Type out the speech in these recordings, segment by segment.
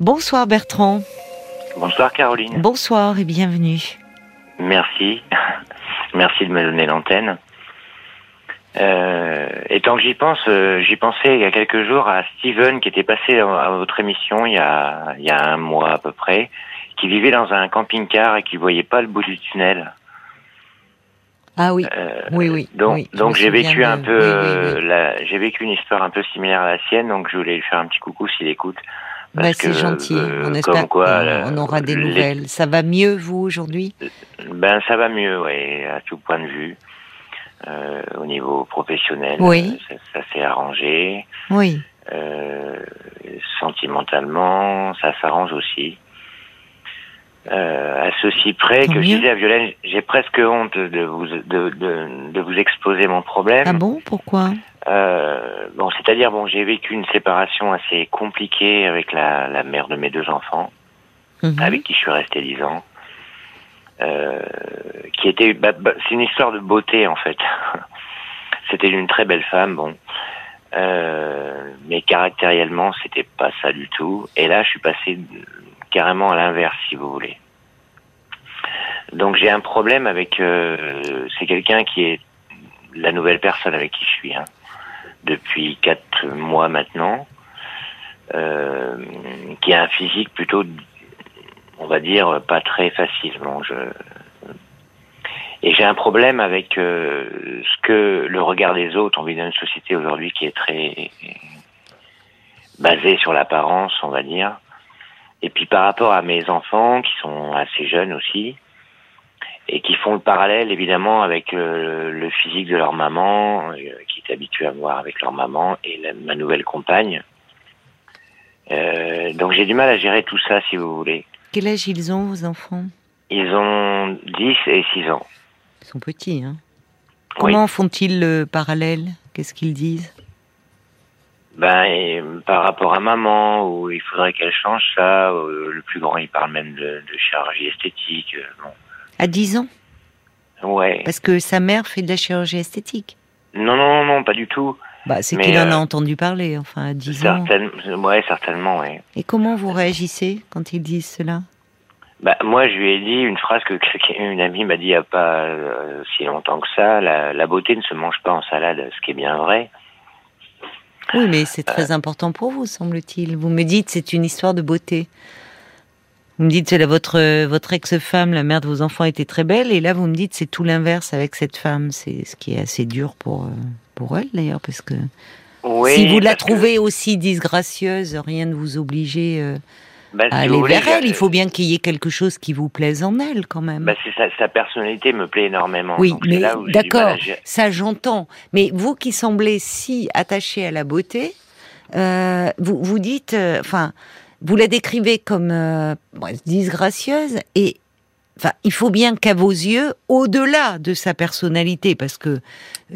Bonsoir Bertrand. Bonsoir Caroline. Bonsoir et bienvenue. Merci. Merci de me donner l'antenne. Euh, et tant que j'y pense, euh, j'y pensais il y a quelques jours à Steven qui était passé à votre émission il y a, il y a un mois à peu près, qui vivait dans un camping-car et qui voyait pas le bout du tunnel. Ah oui, oui, oui. Donc, oui, donc j'ai vécu un peu, oui, oui, euh, j'ai vécu une histoire un peu similaire à la sienne, donc je voulais lui faire un petit coucou s'il écoute. Bah, c'est gentil. euh, on espère qu'on aura des les- nouvelles. Ça va mieux vous aujourd'hui? Ben ça va mieux, ouais, à tout point de vue. Euh, au niveau professionnel, Oui. euh, ça, ça s'est arrangé. Oui. Sentimentalement, ça s'arrange aussi. À ceci près Tant que je mieux. disais à Violaine, j'ai presque honte de vous de, de, de vous exposer mon problème. Ah bon? Pourquoi? Euh, bon, c'est-à-dire bon, j'ai vécu une séparation assez compliquée avec la, la mère de mes deux enfants, Mhm. avec qui je suis resté dix ans. Euh, qui était, bah, bah, c'est une histoire de beauté en fait. c'était une très belle femme, bon, euh, mais caractériellement, c'était pas ça du tout. Et là, je suis passé carrément à l'inverse, si vous voulez. Donc j'ai un problème avec. euh, c'est quelqu'un qui est la nouvelle personne avec qui je suis hein, depuis quatre mois maintenant, euh, qui a un physique plutôt, on va dire, pas très facile. Bon, je et j'ai un problème avec euh, ce que le regard des autres. On vit dans une société aujourd'hui qui est très basée sur l'apparence, on va dire. Et puis par rapport à mes enfants, qui sont assez jeunes aussi, et qui font le parallèle évidemment avec euh, le physique de leur maman, euh, qui est habituée à me voir avec leur maman, et la- ma nouvelle compagne. Euh, donc j'ai du mal à gérer tout ça, si vous voulez. Quel âge ils ont, vos enfants? Ils ont 10 et 6 ans. Ils sont petits, hein Oui. Comment font-ils le parallèle? Qu'est-ce qu'ils disent? Ben, et, par rapport à maman, où il faudrait qu'elle change ça, le plus grand, il parle même de, de chirurgie esthétique. bon. À 10 ans Ouais. Parce que sa mère fait de la chirurgie esthétique. Non, non, non, pas du tout. Bah, c'est qu'il en a euh, entendu parler, enfin, à 10 ans. Ouais, certainement, ouais. Et comment vous réagissez quand ils disent cela? Bah, moi, je lui ai dit une phrase que une amie m'a dit il n'y a pas euh, si longtemps que ça. La, la beauté ne se mange pas en salade, ce qui est bien vrai. Oui, mais c'est très important pour vous, semble-t-il. Vous me dites c'est une histoire de beauté. Vous me dites c'est la- votre votre ex-femme, la mère de vos enfants était très belle, et là vous me dites c'est tout l'inverse avec cette femme. C'est ce qui est assez dur pour euh, pour elle d'ailleurs, parce que Oui, si vous la que- trouvez aussi disgracieuse, rien ne vous obliger euh, bah, à aller vers elle. Il faut bien qu'il y ait quelque chose qui vous plaise en elle, quand même. Bah, c'est sa, sa personnalité me plaît énormément. Oui, Donc, mais d'accord, ça j'entends. Mais vous qui semblez si attaché à la beauté, euh, vous vous dites, euh, vous la décrivez comme euh, disgracieuse et enfin, il faut bien qu'à vos yeux, au-delà de sa personnalité, parce que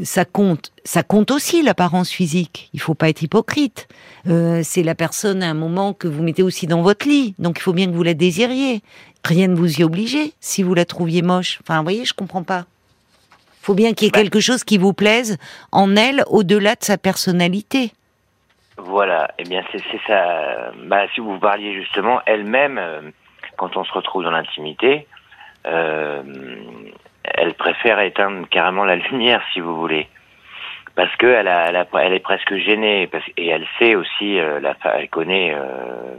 ça compte, ça compte aussi l'apparence physique. Il faut pas être hypocrite. Euh, c'est la personne à un moment que vous mettez aussi dans votre lit, donc il faut bien que vous la désiriez. Rien ne vous y obligeait si vous la trouviez moche. Enfin, vous voyez, je comprends pas. Faut bien qu'il y ait Bah. quelque chose qui vous plaise en elle, au-delà de sa personnalité. Voilà, eh bien c'est ça. Bah, si vous parliez justement, elle-même, euh, quand on se retrouve dans l'intimité, euh, elle préfère éteindre carrément la lumière, si vous voulez, parce que elle, a, elle, a- elle est presque gênée, parce, et elle sait aussi, euh, la, elle connaît euh,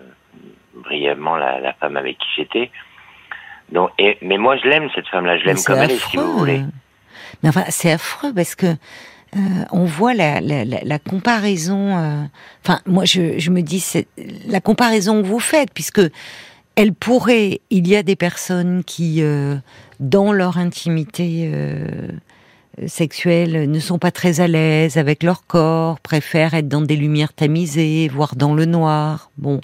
brièvement la, la femme avec qui j'étais. Donc, et, mais moi je l'aime cette femme-là, je l'aime comme elle est, si affreux. vous voulez. Mais enfin, c'est affreux parce que euh, on voit la, la, la, comparaison. euh, Enfin, moi, je, je me dis, c'est la comparaison que vous faites, puisque elle pourrait. Il y a des personnes qui, euh, dans leur intimité euh, sexuelle, ne sont pas très à l'aise avec leur corps, préfèrent être dans des lumières tamisées, voire dans le noir. Bon,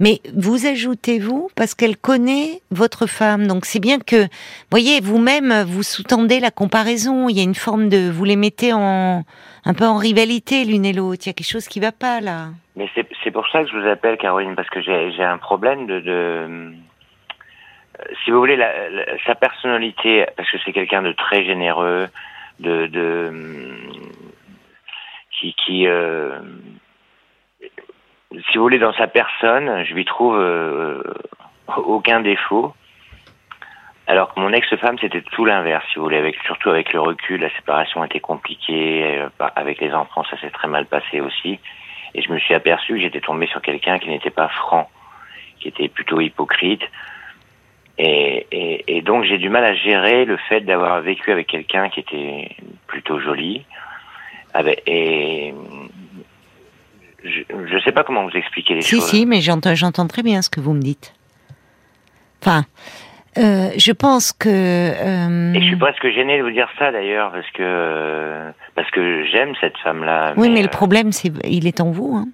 mais vous ajoutez-vous parce qu'elle connaît votre femme, donc c'est bien que, voyez, vous-même vous sous-tendez la comparaison. Il y a une forme de, vous les mettez en un peu en rivalité l'une et l'autre. Il y a quelque chose qui va pas là. Mais c'est pour ça que je vous appelle, Caroline, parce que j'ai un problème de, euh, si vous voulez, sa personnalité, parce que c'est quelqu'un de très généreux, de, qui, euh, si vous voulez, dans sa personne, je lui trouve aucun défaut. Alors que mon ex-femme, c'était tout l'inverse, si vous voulez, avec, surtout avec le recul, la séparation était compliquée, avec les enfants, ça s'est très mal passé aussi. Et je me suis aperçu que j'étais tombé sur quelqu'un qui n'était pas franc, qui était plutôt hypocrite. Et, et, et donc j'ai du mal à gérer le fait d'avoir vécu avec quelqu'un qui était plutôt joli. Avec, et je ne sais pas comment vous expliquer les choses. Si, si, mais j'entends très bien ce que vous me dites. Enfin, euh, je pense que. Euh... Et je suis presque gêné de vous dire ça d'ailleurs parce que parce que j'aime cette femme-là. Oui, mais, le euh, problème, c'est il est en vous. Hein.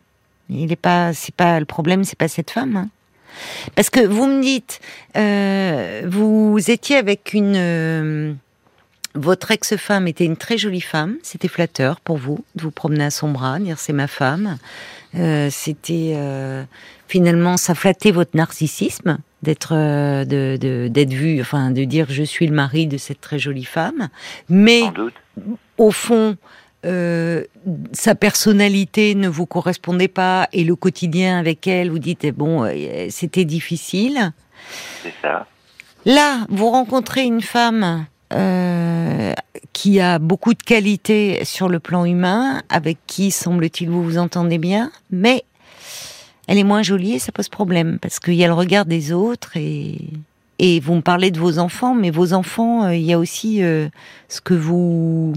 Il est pas, c'est pas le problème, c'est pas cette femme. Hein. Parce que vous me dites, euh, vous étiez avec une. Euh, votre ex-femme était une très jolie femme, c'était flatteur pour vous de vous promener à son bras, dire c'est ma femme. Euh, c'était finalement ça flattait votre narcissisme d'être de d'être vu, enfin de dire je suis le mari de cette très jolie femme, mais au fond euh, sa personnalité ne vous correspondait pas et le quotidien avec elle, vous dites, eh bon, euh, c'était difficile. C'est ça. Là, vous rencontrez une femme euh, qui a beaucoup de qualités sur le plan humain, avec qui, semble-t-il, vous vous entendez bien, mais elle est moins jolie et ça pose problème, parce qu'il y a le regard des autres et... Et vous me parlez de vos enfants, mais vos enfants, il y a aussi ce que vous...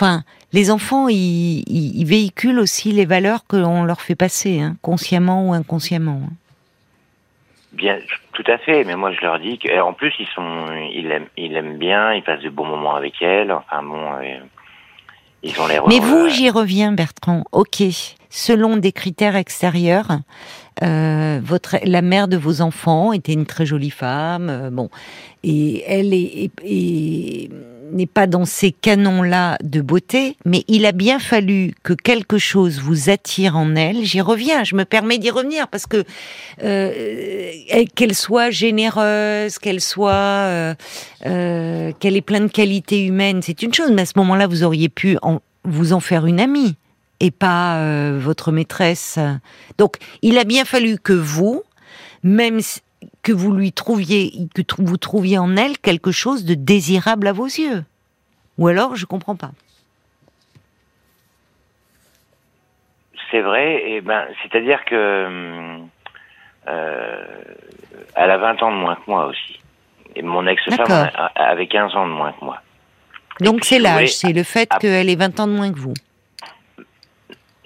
Enfin, les enfants, ils, véhiculent aussi les valeurs que l'on leur fait passer, hein, consciemment ou inconsciemment. Hein. Bien, tout à fait. Mais moi, je leur dis qu'en plus, ils sont, ils aiment, ils aiment bien, ils passent de bons moments avec elle. Enfin bon, euh, ils ont l'air. Mais vous, j'y reviens, Bertrand. Ok, selon des critères extérieurs, euh, votre, la mère de vos enfants était une très jolie femme. Euh, bon, et elle est, est n'est pas dans ces canons-là de beauté, mais il a bien fallu que quelque chose vous attire en elle. J'y reviens, je me permets d'y revenir parce que euh, qu'elle soit généreuse, qu'elle soit, euh, euh, qu'elle ait plein de qualités humaines, c'est une chose. Mais à ce moment-là, vous auriez pu vous en faire une amie et pas votre maîtresse. Donc, il a bien fallu que vous, même que vous lui trouviez, que vous trouviez en elle quelque chose de désirable à vos yeux. Ou alors, je comprends pas. C'est vrai, et ben, c'est-à-dire que euh, elle a 20 ans de moins que moi aussi. Et mon ex-femme avait 15 ans de moins que moi. Donc c'est l'âge, c'est le fait qu'elle ait 20 ans de moins que vous.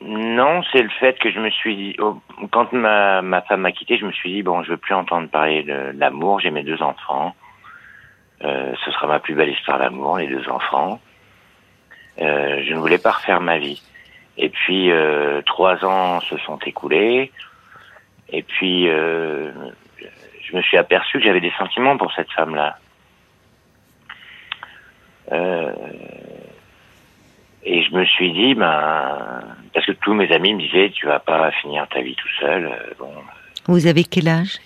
Non, c'est le fait que je me suis dit, quand ma, ma femme m'a quitté, je me suis dit, bon, je veux plus entendre parler de, l'amour, j'ai mes deux enfants, euh, ce sera ma plus belle histoire d'amour, les deux enfants. Euh, je ne voulais pas refaire ma vie. Et puis, euh, trois ans se sont écoulés, et puis, euh, je me suis aperçu que j'avais des sentiments pour cette femme-là. Et je me suis dit, ben, parce que tous mes amis me disaient, tu vas pas finir ta vie tout seul. Euh, bon. Vous avez quel âge?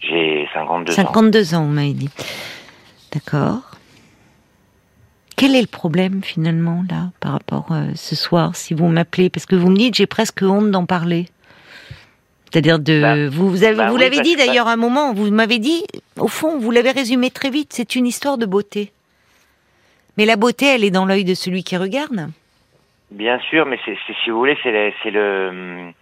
J'ai 52, 52 ans. vous m'avez dit. D'accord. Quel est le problème finalement là par rapport à euh, ce soir si vous m'appelez? Parce que vous me dites j'ai presque honte d'en parler. C'est-à-dire de bah, vous, vous avez bah vous l'avez dit d'ailleurs à un moment vous m'avez dit au fond vous l'avez résumé très vite c'est une histoire de beauté. Mais la beauté elle est dans l'œil de celui qui regarde. Bien sûr, mais c'est, si vous voulez, c'est, le,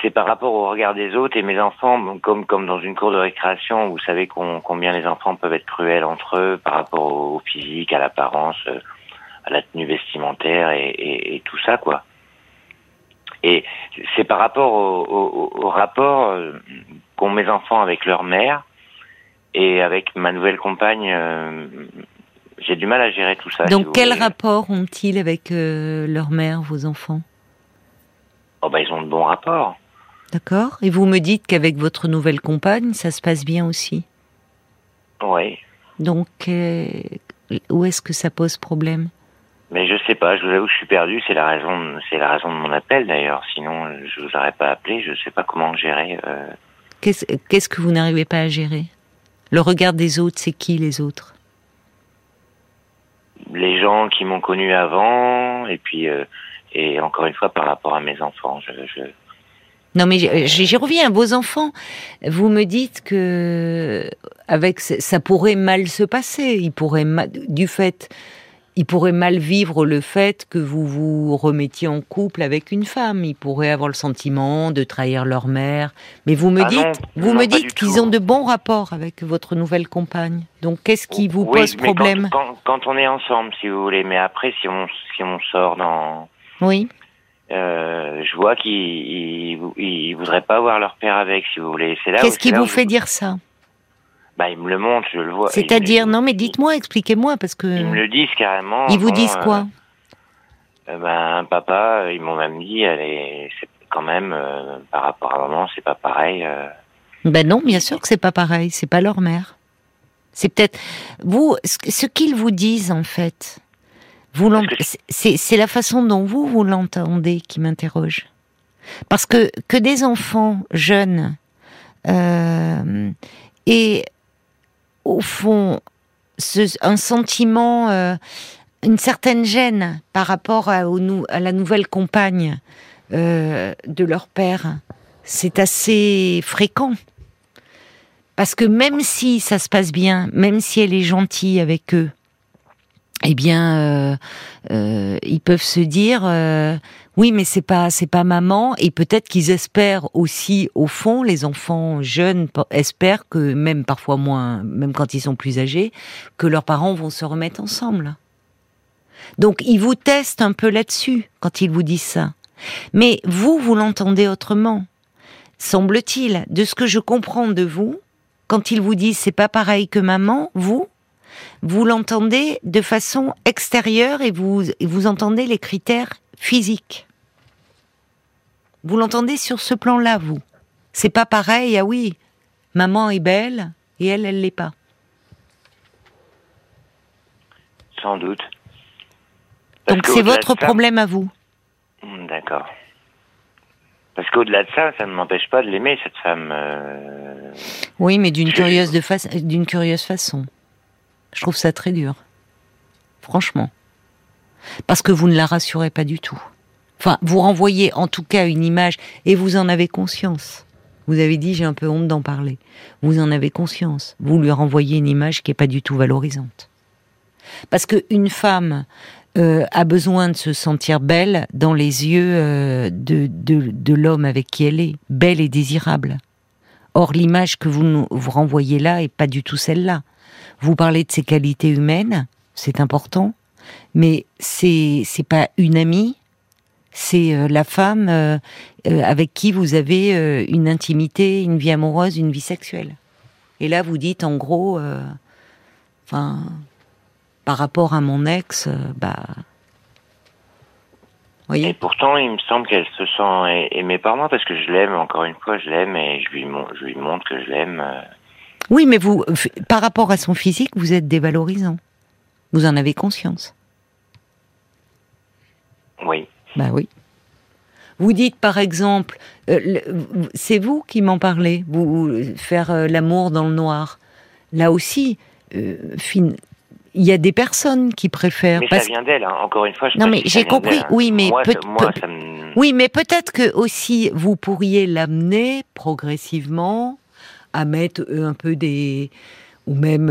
c'est par rapport au regard des autres et mes enfants, comme comme dans une cour de récréation, vous savez combien les enfants peuvent être cruels entre eux par rapport au, physique, à l'apparence, euh, à la tenue vestimentaire et, et, tout ça, quoi. Et c'est par rapport au, au, au rapport euh, qu'ont mes enfants avec leur mère et avec ma nouvelle compagne euh, j'ai du mal à gérer tout ça. Donc, quel rapport ont-ils avec euh, leur mère, vos enfants? Oh bah ils ont de bons rapports. D'accord. Et vous me dites qu'avec votre nouvelle compagne, ça se passe bien aussi? Oui. Donc, euh, où est-ce que ça pose problème? Mais je sais pas. Je vous avoue que je suis perdu. C'est la raison. C'est la raison de mon appel d'ailleurs. Sinon, je vous aurais pas appelé. Je sais pas comment gérer. Euh. Qu'est-ce que vous n'arrivez pas à gérer? Le regard des autres, c'est qui les autres? Les gens qui m'ont connu avant, et puis euh, et encore une fois par rapport à mes enfants, je, Non, mais j'y reviens. Vos enfants, vous me dites que avec ça pourrait mal se passer. Il pourrait du fait, il pourrait mal vivre le fait que vous vous remettiez en couple avec une femme. Il pourrait avoir le sentiment de trahir leur mère. Mais vous me Ah non, dites, vous non, me dites qu'ils ont de bons rapports avec votre nouvelle compagne. Donc qu'est-ce qui vous Oui, pose mais problème? quand, quand on est ensemble, si vous voulez. Mais après, si on, si on sort dans... Oui. Euh, je vois qu'ils ils, ils voudraient pas voir leur père avec, si vous voulez. C'est là où- Qu'est-ce qui vous je- fait dire ça? Bah, ils me le montrent, je le vois. C'est-à-dire, non, mais dites-moi, expliquez-moi, parce que Ils me le disent carrément. ils vous disent quoi euh, Ben, papa, ils m'ont même dit, est, c'est quand même, euh, par rapport à maman, c'est pas pareil. euh. Ben non, bien sûr que c'est pas pareil, c'est pas leur mère. C'est peut-être vous ce, qu'ils vous disent en fait. Vous c'est- la façon dont vous vous l'entendez qui m'interroge. Parce que que des enfants jeunes et au fond un sentiment, euh, une certaine gêne par rapport à, la nouvelle compagne euh, de leur père, c'est assez fréquent. Parce que même si ça se passe bien, même si elle est gentille avec eux, eh bien, euh, ils peuvent se dire, oui, mais c'est pas, c'est pas maman. Et peut-être qu'ils espèrent aussi, au fond, les enfants jeunes espèrent que même parfois moins, même quand ils sont plus âgés, que leurs parents vont se remettre ensemble. Donc, ils vous testent un peu là-dessus quand ils vous disent ça. Mais vous, vous l'entendez autrement semble-t-il, de ce que je comprends de vous, quand ils vous disent c'est pas pareil que maman, vous, vous l'entendez de façon extérieure et vous, vous entendez les critères physiques. Vous l'entendez sur ce plan-là, vous? C'est pas pareil, ah oui, maman est belle et elle, elle l'est pas. Sans doute. Parce Donc c'est votre ça- problème à vous. Hmm, D'accord. Parce qu'au-delà de ça, ça ne m'empêche pas de l'aimer, cette femme. euh, Oui, mais d'une curieuse, de fa- d'une curieuse façon. Je trouve ça très dur. Franchement. Parce que vous ne la rassurez pas du tout. Enfin, vous renvoyez en tout cas une image, et vous en avez conscience. Vous avez dit, j'ai un peu honte d'en parler. Vous en avez conscience. Vous lui renvoyez une image qui n'est pas du tout valorisante. Parce qu'une femme euh, a besoin de se sentir belle dans les yeux euh, de, de, de l'homme avec qui elle est, belle et désirable. Or, l'image que vous vous renvoyez là est pas du tout celle-là. Vous parlez de ses qualités humaines, c'est important, mais c'est c'est pas une amie, c'est euh, la femme euh, euh, avec qui vous avez une intimité, une vie amoureuse, une vie sexuelle. Et là, vous dites en gros, enfin, par rapport à mon ex, bah, Et voyez. pourtant, il me semble qu'elle se sent aimée par moi parce que je l'aime, encore une fois, je l'aime et je lui, je lui montre que je l'aime. Oui, mais vous, par rapport à son physique, vous êtes dévalorisant. Vous en avez conscience. Oui. Bah oui. Vous dites par exemple, euh, c'est vous qui m'en parlez, vous faire euh, l'amour dans le noir. Là aussi, euh, fin- il y a des personnes qui préfèrent. Mais parce- ça vient d'elle, hein. encore une fois. Je Non, mais j'ai compris, oui, mais moi, peut- moi, me... Oui, mais peut-être que aussi vous pourriez l'amener progressivement à mettre un peu des ou même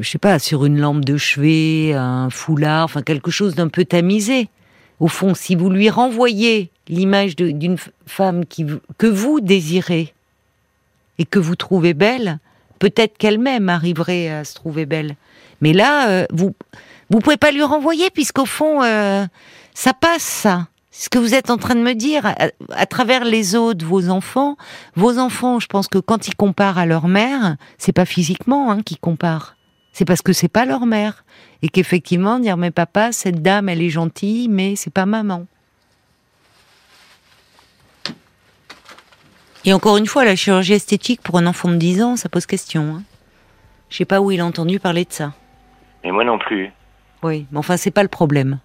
je sais pas sur une lampe de chevet, un foulard, enfin quelque chose d'un peu tamisé. Au fond, si vous lui renvoyez l'image d'une femme que vous désirez et que vous trouvez belle, peut-être qu'elle-même arriverait à se trouver belle. Mais là, euh, vous vous pouvez pas lui renvoyer puisqu'au fond, euh, ça passe ça. Ce que vous êtes en train de me dire, à, à travers les autres, vos enfants, vos enfants, je pense que quand ils comparent à leur mère, c'est pas physiquement hein, qu'ils comparent, c'est parce que c'est pas leur mère et qu'effectivement dire mais papa, cette dame, elle est gentille, mais c'est pas maman. Et encore une fois, la chirurgie esthétique pour un enfant de 10 ans, ça pose question. Hein. Je sais pas où il a entendu parler de ça. Mais moi non plus. Oui, mais enfin, c'est pas le problème.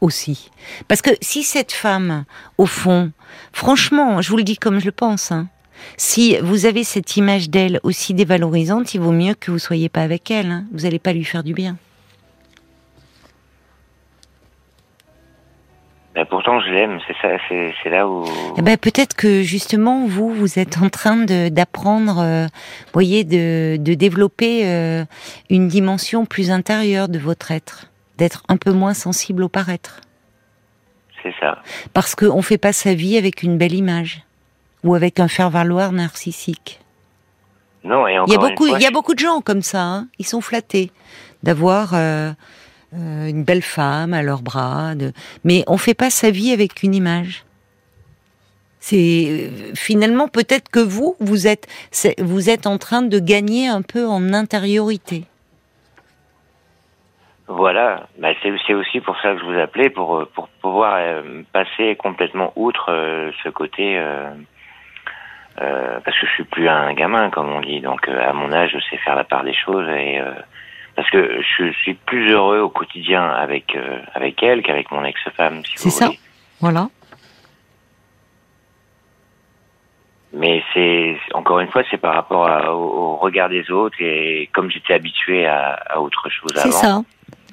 Aussi. Parce que si cette femme, au fond, franchement, je vous le dis comme je le pense, hein, si vous avez cette image d'elle aussi dévalorisante, il vaut mieux que vous soyez pas avec elle. hein. Vous n'allez pas lui faire du bien. Ben, pourtant, je l'aime. C'est ça, c'est, là où. Eh ben, peut-être que justement, vous, vous êtes en train de, d'apprendre, euh, voyez, de, de développer euh, une dimension plus intérieure de votre être, d'être un peu moins sensible au paraître. C'est ça. Parce qu'on fait pas sa vie avec une belle image ou avec un faire-valoir narcissique. Non, et Il y a beaucoup, fois, il y a beaucoup de gens comme ça. hein. Ils sont flattés d'avoir euh, euh, une belle femme à leurs bras. De... Mais on fait pas sa vie avec une image. C'est finalement peut-être que vous, vous êtes, vous êtes en train de gagner un peu en intériorité. Voilà, bah, c'est aussi pour ça que je vous appelais, pour, pour pouvoir euh, passer complètement outre euh, ce côté, euh, euh, parce que je suis plus un gamin, comme on dit, donc euh, à mon âge, je sais faire la part des choses, et euh, parce que je suis plus heureux au quotidien avec avec elle qu'avec mon ex-femme, si C'est ça. voulez. Voilà. Mais c'est encore une fois, c'est par rapport à- au, au regard des autres, et comme j'étais habitué à, à autre chose C'est avant. ça.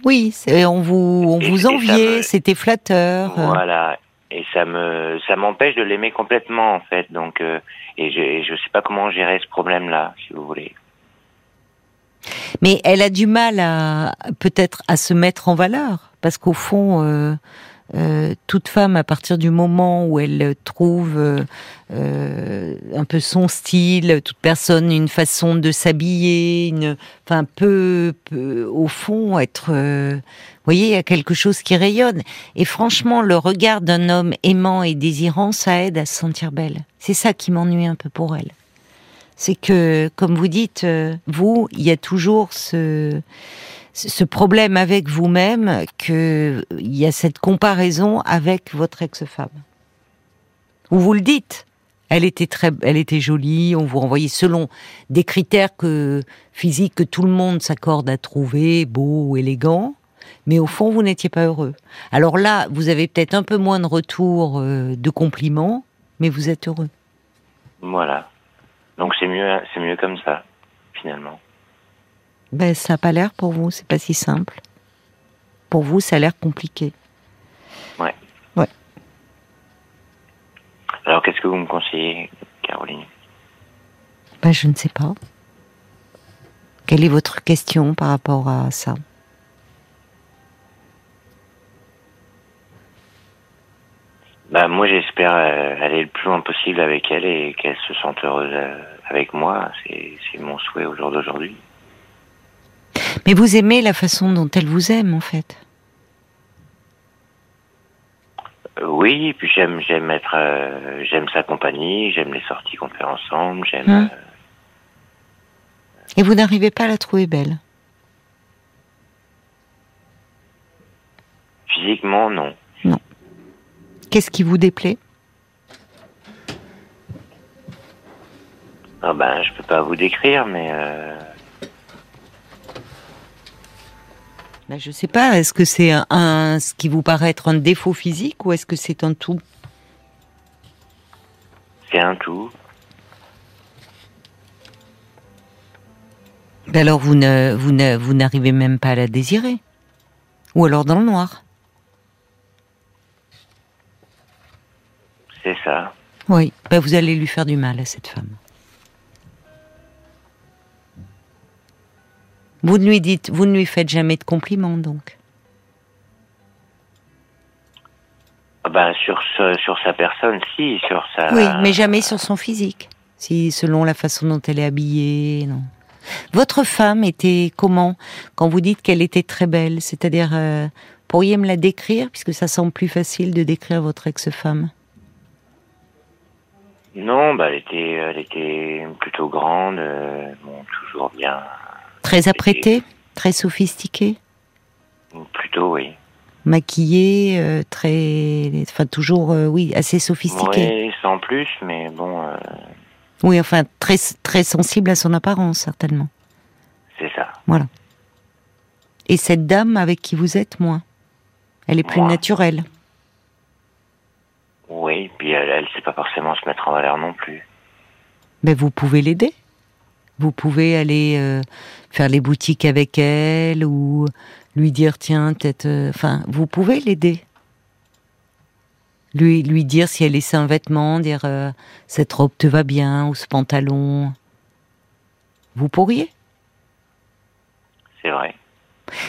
Oui, c'est- on vous, on Et- vous enviait, me- c'était flatteur. Voilà. Et ça me, ça m'empêche de l'aimer complètement en fait. Donc, euh, et je, et je sais pas comment gérer ce problème-là, si vous voulez. Mais elle a du mal à peut-être à se mettre en valeur parce qu'au fond, euh, euh, toute femme, à partir du moment où elle trouve un peu son style, toute personne une façon de s'habiller, une, enfin peu, peu, au fond être, voyez, il y a quelque chose qui rayonne. Et franchement, le regard d'un homme aimant et désirant, ça aide à se sentir belle. C'est ça qui m'ennuie un peu pour elle c'est que, comme vous dites, euh, vous, il y a toujours ce, problème avec vous-même que il y a cette comparaison avec votre ex-femme. Ou vous le dites. Elle était très, elle était jolie. On vous renvoyait selon des critères que physiques que tout le monde s'accorde à trouver beau ou élégant. Mais au fond, vous n'étiez pas heureux. Alors là, vous avez peut-être un peu moins de retours euh, de compliments, mais vous êtes heureux. Voilà. Donc c'est mieux, c'est mieux comme ça, finalement. Ben, ça n'a pas l'air pour vous, c'est pas si simple. Pour vous, ça a l'air compliqué. Alors qu'est-ce que vous me conseillez, Caroline? Ben, je ne sais pas. Quelle est votre question par rapport à ça? Bah moi j'espère euh, aller le plus loin possible avec elle et qu'elle se sente heureuse euh, avec moi. C'est, mon souhait au jour d'aujourd'hui. Mais vous aimez la façon dont elle vous aime, en fait? Euh, oui, et puis j'aime, j'aime être, euh, j'aime sa compagnie, j'aime les sorties qu'on fait ensemble, j'aime. Hum. euh, Et vous n'arrivez pas à la trouver belle? physiquement, non. Qu'est-ce qui vous déplaît? Ah ben, je peux pas vous décrire, mais euh, ben, Je sais pas. Est-ce que c'est un, un- ce qui vous paraît être un défaut physique ou est-ce que c'est un tout? C'est un tout. Ben Alors vous ne, vous ne, vous n'arrivez même pas à la désirer. Ou alors dans le noir. C'est ça. Oui. Ben vous allez lui faire du mal à cette femme. Vous ne lui dites, vous ne lui faites jamais de compliments donc. Ah ben sur ce, sur sa personne, si, sur sa. Oui, mais jamais sur son physique. Si selon la façon dont elle est habillée, non. Votre femme était comment quand vous dites qu'elle était très belle? C'est-à-dire, euh, pourriez me la décrire? Puisque ça semble plus facile de décrire votre ex-femme. Non, bah elle était, elle était plutôt grande, euh, bon, toujours bien, Très apprêtée, très sophistiquée, plutôt oui. maquillée, euh, très, enfin toujours, euh, oui, assez sophistiquée. Oui, sans plus, mais bon, Oui, enfin très très sensible à son apparence certainement. c'est ça. Et cette dame avec qui vous êtes, moins. Elle est plus Moi. naturelle. Oui, puis elle, elle sait pas forcément se mettre en valeur non plus. Ben vous pouvez l'aider. Vous pouvez aller euh, faire les boutiques avec elle ou lui dire tiens peut-être. euh, Enfin, vous pouvez l'aider. lui, lui dire si elle laissé un vêtement, dire euh, cette robe te va bien ou ce pantalon. Vous pourriez C'est vrai.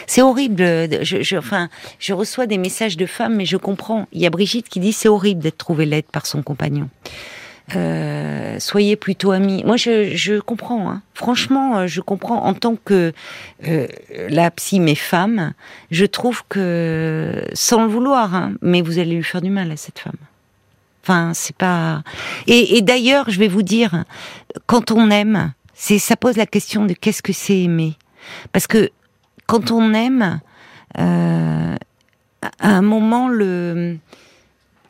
C'est horrible. Je, je, enfin, je reçois des messages de femmes, mais je comprends. Il y a Brigitte qui dit c'est horrible d'être trouvée laide par son compagnon. Euh, soyez plutôt amis. Moi, je, comprends. Hein. Franchement, euh, je comprends. En tant que euh, la psy, mes femmes, je trouve que, sans le vouloir, hein, mais vous allez lui faire du mal à cette femme. Enfin, c'est pas. Et, et d'ailleurs, je vais vous dire, quand on aime, c'est ça pose la question de qu'est-ce que c'est aimer. Parce que quand on aime, euh, à un moment, le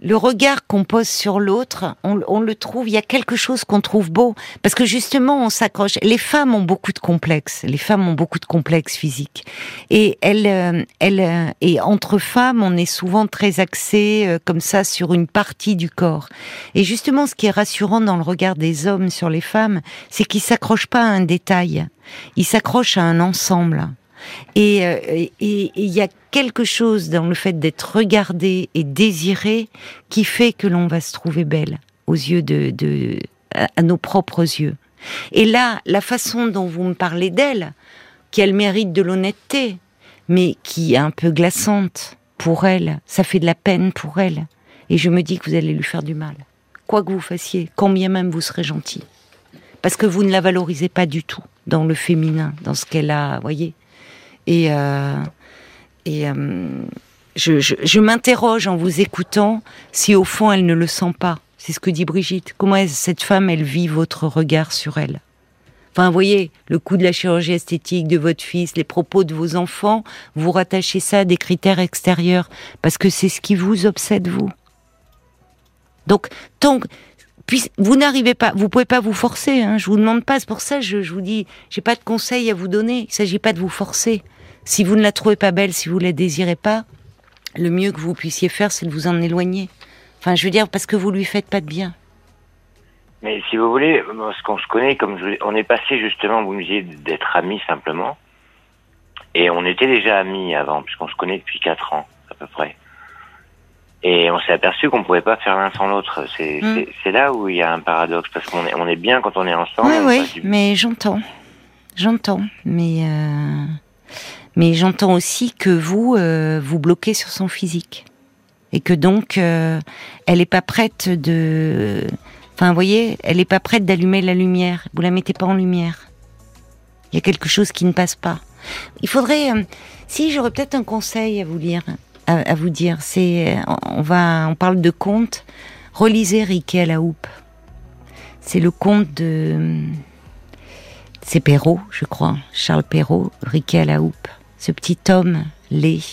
le regard qu'on pose sur l'autre, on, le trouve, il y a quelque chose qu'on trouve beau. Parce que justement, on s'accroche. Les femmes ont beaucoup de complexes. Les femmes ont beaucoup de complexes physiques. Et elles, euh, elles, euh, et entre femmes, on est souvent très axé euh, comme ça sur une partie du corps. Et justement, ce qui est rassurant dans le regard des hommes sur les femmes, c'est qu'ils s'accrochent pas à un détail. Ils s'accrochent à un ensemble. Euh, et il y a quelque chose dans le fait d'être regardé et désiré qui fait que l'on va se trouver belle aux yeux de, à, nos propres yeux. Et là, la façon dont vous me parlez d'elle, qu'elle mérite de l'honnêteté, mais qui est un peu glaçante pour elle, ça fait de la peine pour elle. Et je me dis que vous allez lui faire du mal. Quoi que vous fassiez, combien même vous serez gentil. Parce que vous ne la valorisez pas du tout dans le féminin, dans ce qu'elle a, voyez. Et, euh, et euh, je, je, m'interroge en vous écoutant si au fond elle ne le sent pas. C'est ce que dit Brigitte. Comment cette femme, elle vit votre regard sur elle? Enfin, vous voyez, le coût de la chirurgie esthétique de votre fils, les propos de vos enfants, vous rattachez ça à des critères extérieurs, parce que c'est ce qui vous obsède, vous. Donc, tant puis, vous n'arrivez pas, vous pouvez pas vous forcer. Hein, je vous demande pas. C'est pour ça, je, je vous dis, j'ai pas de conseils à vous donner. Il s'agit pas de vous forcer. Si vous ne la trouvez pas belle, si vous la désirez pas, le mieux que vous puissiez faire, c'est de vous en éloigner. Enfin, je veux dire, parce que vous lui faites pas de bien. Mais si vous voulez, parce qu'on se connaît, comme on est passé justement, vous me disiez, d'être amis simplement. Et on était déjà amis avant, puisqu'on se connaît depuis 4 ans, à peu près. Et on s'est aperçu qu'on pouvait pas faire l'un sans l'autre. Hmm. C'est là où il y a un paradoxe, parce qu'on est, on est bien quand on est ensemble. Oui, oui, mais j'entends. J'entends. Mais... Euh mais j'entends aussi que vous euh, vous bloquez sur son physique et que donc euh, elle est pas prête de enfin vous voyez elle est pas prête d'allumer la lumière vous la mettez pas en lumière il y a quelque chose qui ne passe pas il faudrait euh, si j'aurais peut-être un conseil à vous lire à, vous dire c'est on va on parle de conte relisez Riquet à la houppe c'est le conte de c'est Perrault je crois Charles Perrault Riquet à la houppe ce petit homme laid,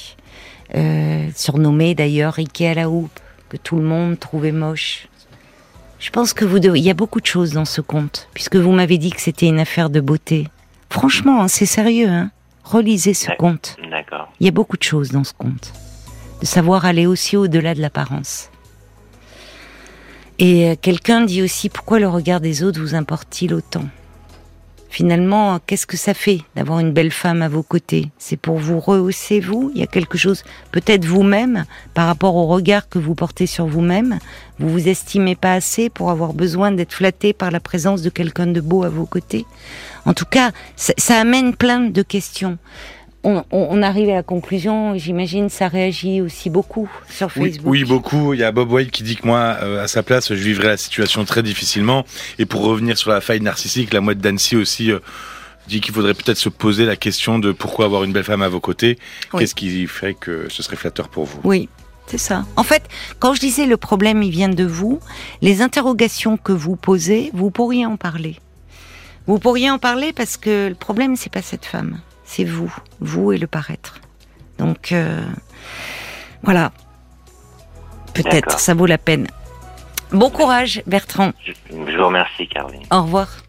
euh, surnommé d'ailleurs Riquet à la houppe, que tout le monde trouvait moche. Je pense que vous devez... il y a beaucoup de choses dans ce conte, puisque vous m'avez dit que c'était une affaire de beauté. Franchement, hein, c'est sérieux, hein. Relisez ce conte. D'accord. Il y a beaucoup de choses dans ce conte. De savoir aller aussi au-delà de l'apparence. Et euh, quelqu'un dit aussi pourquoi le regard des autres vous importe-t-il autant? Finalement, qu'est-ce que ça fait d'avoir une belle femme à vos côtés? C'est pour vous rehausser, vous? Il y a quelque chose, peut-être vous-même, par rapport au regard que vous portez sur vous-même, vous vous estimez pas assez pour avoir besoin d'être flatté par la présence de quelqu'un de beau à vos côtés? En tout cas, ça amène plein de questions on, arrive à la conclusion, j'imagine, ça réagit aussi beaucoup sur Facebook. Oui, beaucoup. Il y a Bob White qui dit que moi, euh, à sa place, je vivrais la situation très difficilement. Et pour revenir sur la faille narcissique, la mouette d'Annecy aussi euh, dit qu'il faudrait peut-être se poser la question de pourquoi avoir une belle femme à vos côtés. Qu'est-ce qui ferait que ce serait flatteur pour vous? Oui. C'est ça. En fait, quand je disais le problème, il vient de vous, les interrogations que vous posez, vous pourriez en parler. Vous pourriez en parler parce que le problème, c'est pas cette femme c'est vous, vous et le paraître. Donc euh, voilà, peut-être, ça vaut la peine. Bon courage, Bertrand. Je, je vous remercie, Caroline. Au revoir.